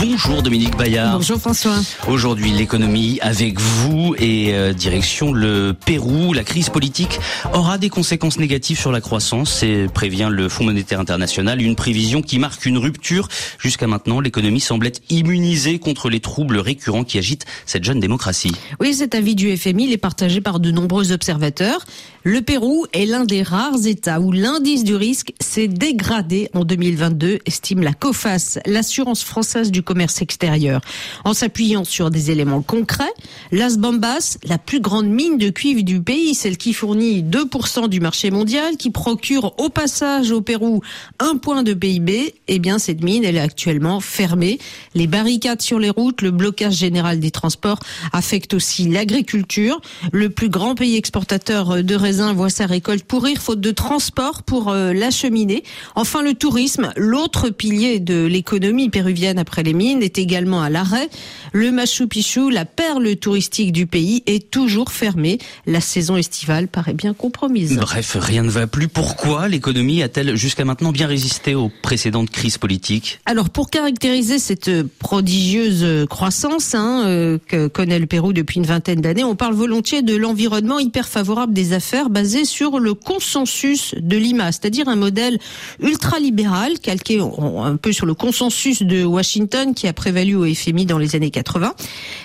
Bonjour Dominique Bayard. Bonjour François. Aujourd'hui l'économie avec vous et euh, direction le Pérou. La crise politique aura des conséquences négatives sur la croissance et prévient le Fonds monétaire international. Une prévision qui marque une rupture. Jusqu'à maintenant, l'économie semble être immunisée contre les troubles récurrents qui agitent cette jeune démocratie. Oui, cet avis du FMI est partagé par de nombreux observateurs. Le Pérou est l'un des rares États où l'indice du risque s'est dégradé en 2022, estime la COFAS, l'assurance française du commerce extérieur. En s'appuyant sur des éléments concrets, Las Bambas, la plus grande mine de cuivre du pays, celle qui fournit 2% du marché mondial, qui procure au passage au Pérou un point de PIB, eh bien cette mine, elle est actuellement fermée. Les barricades sur les routes, le blocage général des transports affectent aussi l'agriculture. Le plus grand pays exportateur de raisin voit sa récolte pourrir faute de transport pour euh, l'acheminer. Enfin, le tourisme, l'autre pilier de l'économie péruvienne après les mines, est également à l'arrêt. Le Machu Picchu, la perle touristique du pays, est toujours fermé. La saison estivale paraît bien compromise. Bref, rien ne va plus. Pourquoi l'économie a-t-elle jusqu'à maintenant bien résisté aux précédentes crises politiques? Alors, pour caractériser cette prodigieuse croissance hein, euh, que connaît le Pérou depuis une vingtaine d'années, on parle volontiers de l'environnement hyper favorable des affaires basé sur le consensus de Lima, c'est-à-dire un modèle ultralibéral calqué un peu sur le consensus de Washington qui a prévalu au FMI dans les années 80.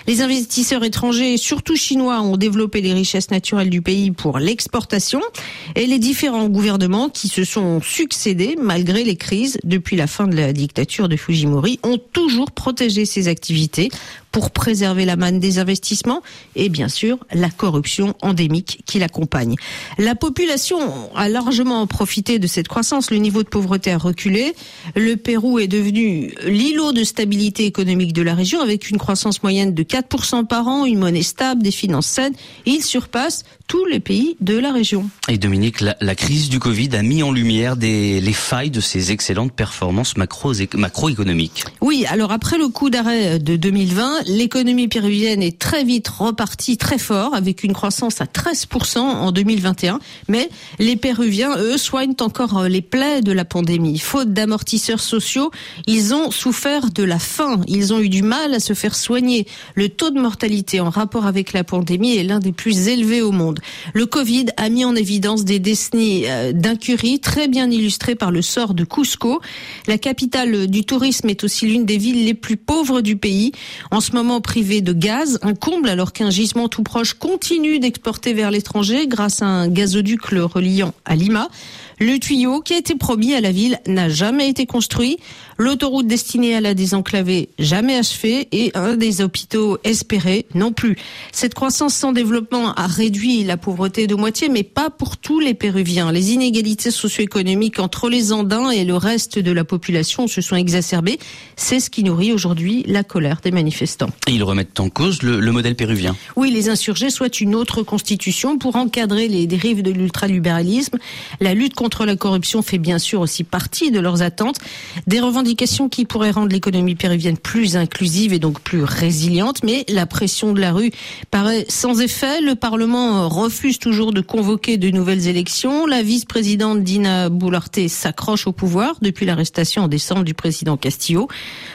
Les investisseurs étrangers, surtout chinois, ont développé les richesses naturelles du pays pour l'exportation et les différents gouvernements qui se sont succédés malgré les crises depuis la fin de la dictature de Fujimori ont toujours protégé ces activités pour préserver la manne des investissements et bien sûr la corruption endémique qui l'accompagne. La population a largement profité de cette croissance. Le niveau de pauvreté a reculé. Le Pérou est devenu l'îlot de stabilité économique de la région avec une croissance moyenne de 4% par an, une monnaie stable, des finances saines. Il surpasse tous les pays de la région. Et Dominique, la, la crise du Covid a mis en lumière des, les failles de ces excellentes performances macro, macroéconomiques. Oui, alors après le coup d'arrêt de 2020, l'économie péruvienne est très vite repartie très fort avec une croissance à 13% en 2021. Mais les Péruviens, eux, soignent encore les plaies de la pandémie. Faute d'amortisseurs sociaux, ils ont souffert de la faim. Ils ont eu du mal à se faire soigner. Le taux de mortalité en rapport avec la pandémie est l'un des plus élevés au monde. Le Covid a mis en évidence des décennies euh, d'incurie très bien illustrées par le sort de Cusco. La capitale du tourisme est aussi l'une des villes les plus pauvres du pays. En ce moment privée de gaz, un comble alors qu'un gisement tout proche continue d'exporter vers l'étranger grâce à un gazoduc le reliant à Lima. Le tuyau qui a été promis à la ville n'a jamais été construit. L'autoroute destinée à la désenclaver jamais achevée et un des hôpitaux espérés non plus. Cette croissance sans développement a réduit la pauvreté de moitié, mais pas pour tous les Péruviens. Les inégalités socio-économiques entre les Andins et le reste de la population se sont exacerbées. C'est ce qui nourrit aujourd'hui la colère des manifestants. Et ils remettent en cause le, le modèle péruvien. Oui, les insurgés souhaitent une autre constitution pour encadrer les dérives de l'ultralibéralisme. La lutte contre la corruption fait bien sûr aussi partie de leurs attentes. Des revendications qui pourraient rendre l'économie péruvienne plus inclusive et donc plus résiliente, mais la pression de la rue paraît sans effet. Le Parlement refuse toujours de convoquer de nouvelles élections. La vice-présidente Dina Boularte s'accroche au pouvoir depuis l'arrestation en décembre du président Castillo.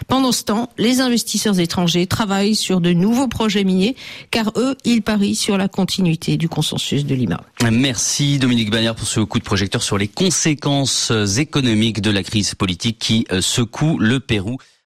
Pendant ce temps, les investisseurs étrangers travaillent sur de nouveaux projets miniers, car eux, ils parient sur la continuité du consensus de Lima. Merci Dominique Bagnard pour ce coup de projecteur sur les conséquences économiques de la crise politique qui secoue le Pérou.